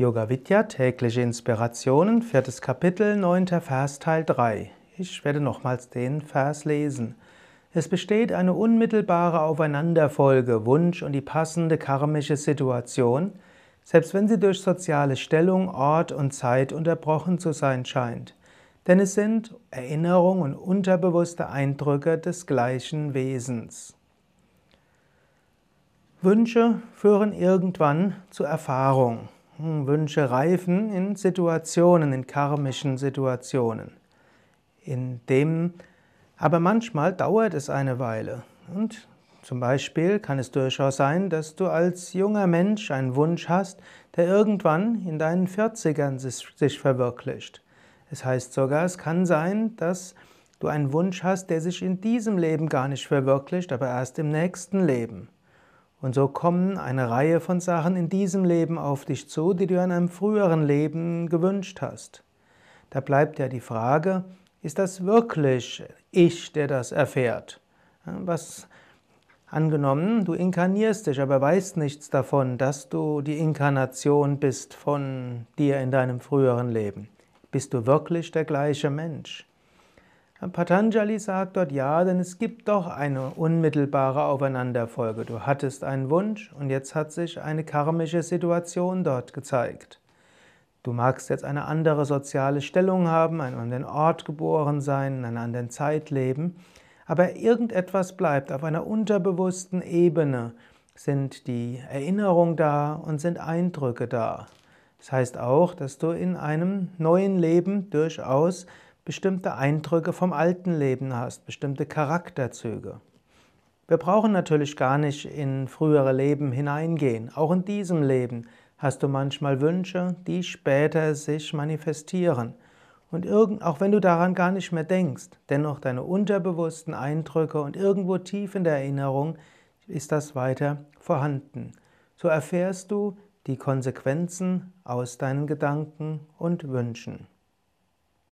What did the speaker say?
Yoga Vidya tägliche Inspirationen, viertes Kapitel, neunter Vers, Teil 3. Ich werde nochmals den Vers lesen. Es besteht eine unmittelbare Aufeinanderfolge, Wunsch und die passende karmische Situation, selbst wenn sie durch soziale Stellung, Ort und Zeit unterbrochen zu sein scheint. Denn es sind Erinnerung und unterbewusste Eindrücke des gleichen Wesens. Wünsche führen irgendwann zu Erfahrung. Wünsche reifen in Situationen, in karmischen Situationen. In dem, aber manchmal dauert es eine Weile. Und zum Beispiel kann es durchaus sein, dass du als junger Mensch einen Wunsch hast, der irgendwann in deinen 40ern sich verwirklicht. Es heißt sogar, es kann sein, dass du einen Wunsch hast, der sich in diesem Leben gar nicht verwirklicht, aber erst im nächsten Leben. Und so kommen eine Reihe von Sachen in diesem Leben auf dich zu, die du in einem früheren Leben gewünscht hast. Da bleibt ja die Frage, ist das wirklich ich, der das erfährt? Was angenommen, du inkarnierst dich, aber weißt nichts davon, dass du die Inkarnation bist von dir in deinem früheren Leben. Bist du wirklich der gleiche Mensch? Patanjali sagt dort ja, denn es gibt doch eine unmittelbare Aufeinanderfolge. Du hattest einen Wunsch und jetzt hat sich eine karmische Situation dort gezeigt. Du magst jetzt eine andere soziale Stellung haben, einen anderen Ort geboren sein, in einer anderen Zeit leben, aber irgendetwas bleibt auf einer unterbewussten Ebene, sind die Erinnerungen da und sind Eindrücke da. Das heißt auch, dass du in einem neuen Leben durchaus bestimmte Eindrücke vom alten Leben hast, bestimmte Charakterzüge. Wir brauchen natürlich gar nicht in frühere Leben hineingehen. Auch in diesem Leben hast du manchmal Wünsche, die später sich manifestieren. Und irgend, auch wenn du daran gar nicht mehr denkst, dennoch deine unterbewussten Eindrücke und irgendwo tief in der Erinnerung ist das weiter vorhanden. So erfährst du die Konsequenzen aus deinen Gedanken und Wünschen.